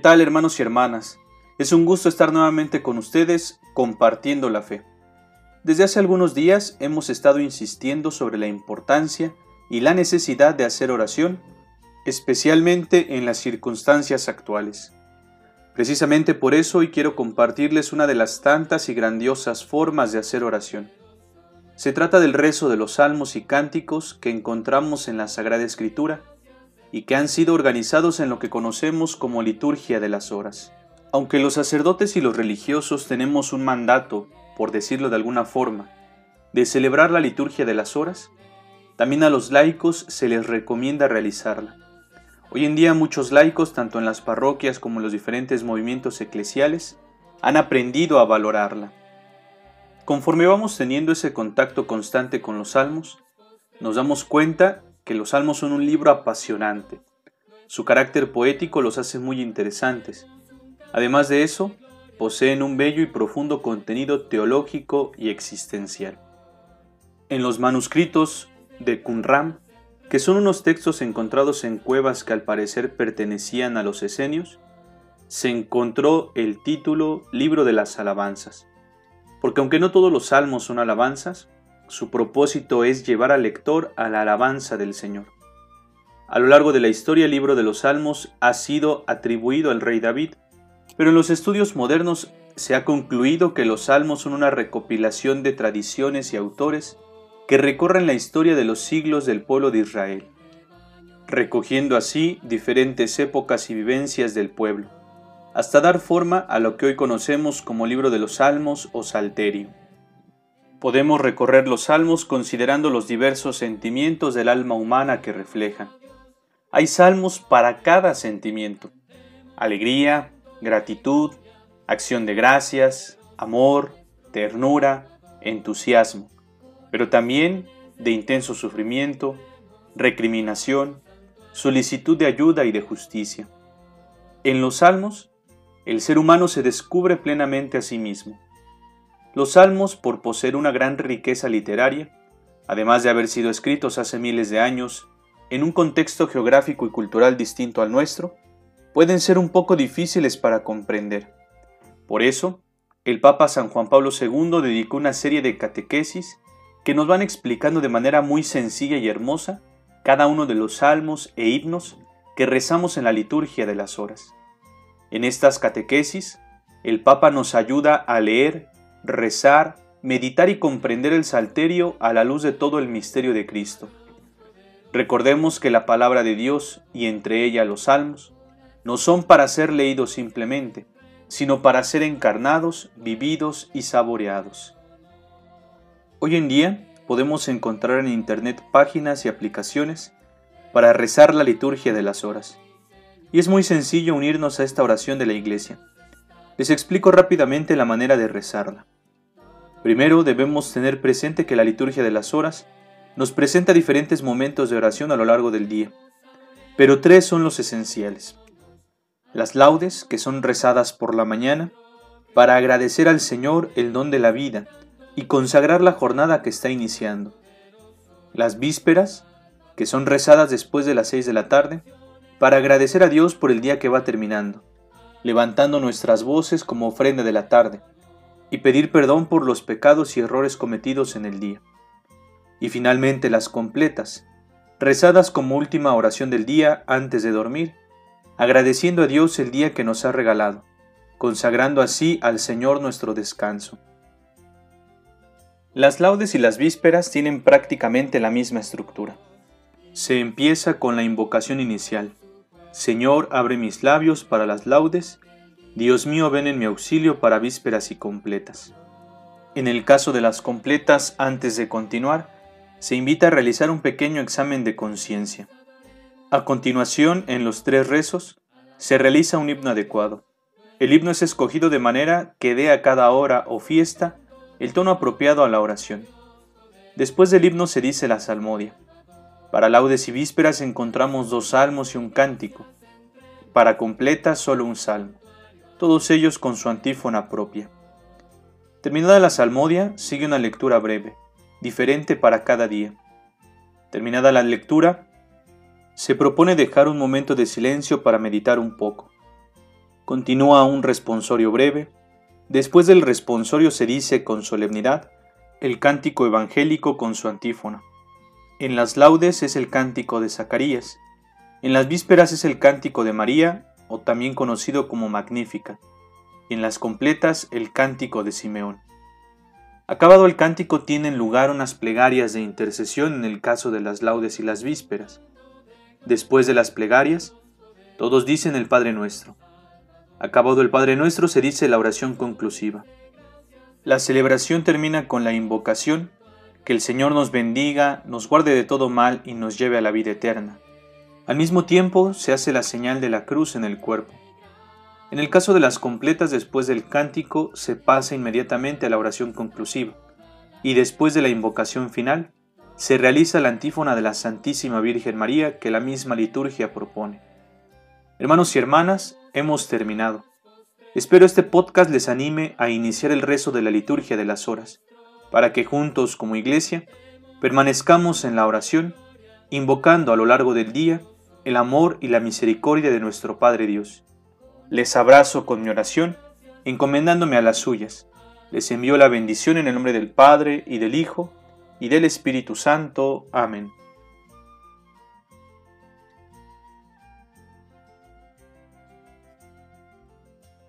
tal hermanos y hermanas? Es un gusto estar nuevamente con ustedes compartiendo la fe. Desde hace algunos días hemos estado insistiendo sobre la importancia y la necesidad de hacer oración, especialmente en las circunstancias actuales. Precisamente por eso hoy quiero compartirles una de las tantas y grandiosas formas de hacer oración. Se trata del rezo de los salmos y cánticos que encontramos en la Sagrada Escritura y que han sido organizados en lo que conocemos como liturgia de las horas. Aunque los sacerdotes y los religiosos tenemos un mandato, por decirlo de alguna forma, de celebrar la liturgia de las horas, también a los laicos se les recomienda realizarla. Hoy en día muchos laicos, tanto en las parroquias como en los diferentes movimientos eclesiales, han aprendido a valorarla. Conforme vamos teniendo ese contacto constante con los salmos, nos damos cuenta que los salmos son un libro apasionante. Su carácter poético los hace muy interesantes. Además de eso, poseen un bello y profundo contenido teológico y existencial. En los manuscritos de Qumran, que son unos textos encontrados en cuevas que al parecer pertenecían a los esenios, se encontró el título Libro de las Alabanzas. Porque aunque no todos los salmos son alabanzas, su propósito es llevar al lector a la alabanza del Señor. A lo largo de la historia el libro de los Salmos ha sido atribuido al rey David, pero en los estudios modernos se ha concluido que los Salmos son una recopilación de tradiciones y autores que recorren la historia de los siglos del pueblo de Israel, recogiendo así diferentes épocas y vivencias del pueblo, hasta dar forma a lo que hoy conocemos como libro de los Salmos o Salterio. Podemos recorrer los salmos considerando los diversos sentimientos del alma humana que reflejan. Hay salmos para cada sentimiento. Alegría, gratitud, acción de gracias, amor, ternura, entusiasmo, pero también de intenso sufrimiento, recriminación, solicitud de ayuda y de justicia. En los salmos, el ser humano se descubre plenamente a sí mismo los salmos, por poseer una gran riqueza literaria, además de haber sido escritos hace miles de años, en un contexto geográfico y cultural distinto al nuestro, pueden ser un poco difíciles para comprender. Por eso, el Papa San Juan Pablo II dedicó una serie de catequesis que nos van explicando de manera muy sencilla y hermosa cada uno de los salmos e himnos que rezamos en la liturgia de las horas. En estas catequesis, el Papa nos ayuda a leer rezar, meditar y comprender el Salterio a la luz de todo el misterio de Cristo. Recordemos que la palabra de Dios, y entre ella los salmos, no son para ser leídos simplemente, sino para ser encarnados, vividos y saboreados. Hoy en día podemos encontrar en Internet páginas y aplicaciones para rezar la liturgia de las horas. Y es muy sencillo unirnos a esta oración de la Iglesia. Les explico rápidamente la manera de rezarla. Primero debemos tener presente que la liturgia de las horas nos presenta diferentes momentos de oración a lo largo del día, pero tres son los esenciales. Las laudes, que son rezadas por la mañana, para agradecer al Señor el don de la vida y consagrar la jornada que está iniciando. Las vísperas, que son rezadas después de las seis de la tarde, para agradecer a Dios por el día que va terminando levantando nuestras voces como ofrenda de la tarde, y pedir perdón por los pecados y errores cometidos en el día. Y finalmente las completas, rezadas como última oración del día antes de dormir, agradeciendo a Dios el día que nos ha regalado, consagrando así al Señor nuestro descanso. Las laudes y las vísperas tienen prácticamente la misma estructura. Se empieza con la invocación inicial, Señor, abre mis labios para las laudes. Dios mío, ven en mi auxilio para vísperas y completas. En el caso de las completas, antes de continuar, se invita a realizar un pequeño examen de conciencia. A continuación, en los tres rezos, se realiza un himno adecuado. El himno es escogido de manera que dé a cada hora o fiesta el tono apropiado a la oración. Después del himno se dice la salmodia. Para laudes y vísperas encontramos dos salmos y un cántico. Para completa solo un salmo, todos ellos con su antífona propia. Terminada la salmodia, sigue una lectura breve, diferente para cada día. Terminada la lectura, se propone dejar un momento de silencio para meditar un poco. Continúa un responsorio breve. Después del responsorio se dice con solemnidad el cántico evangélico con su antífona. En las laudes es el cántico de Zacarías. En las vísperas es el cántico de María, o también conocido como Magnífica. En las completas el cántico de Simeón. Acabado el cántico tienen lugar unas plegarias de intercesión en el caso de las laudes y las vísperas. Después de las plegarias, todos dicen el Padre Nuestro. Acabado el Padre Nuestro se dice la oración conclusiva. La celebración termina con la invocación, que el Señor nos bendiga, nos guarde de todo mal y nos lleve a la vida eterna. Al mismo tiempo se hace la señal de la cruz en el cuerpo. En el caso de las completas después del cántico se pasa inmediatamente a la oración conclusiva y después de la invocación final se realiza la antífona de la Santísima Virgen María que la misma liturgia propone. Hermanos y hermanas, hemos terminado. Espero este podcast les anime a iniciar el rezo de la liturgia de las horas, para que juntos como iglesia permanezcamos en la oración, invocando a lo largo del día el amor y la misericordia de nuestro Padre Dios les abrazo con mi oración, encomendándome a las suyas. Les envío la bendición en el nombre del Padre, y del Hijo, y del Espíritu Santo. Amén.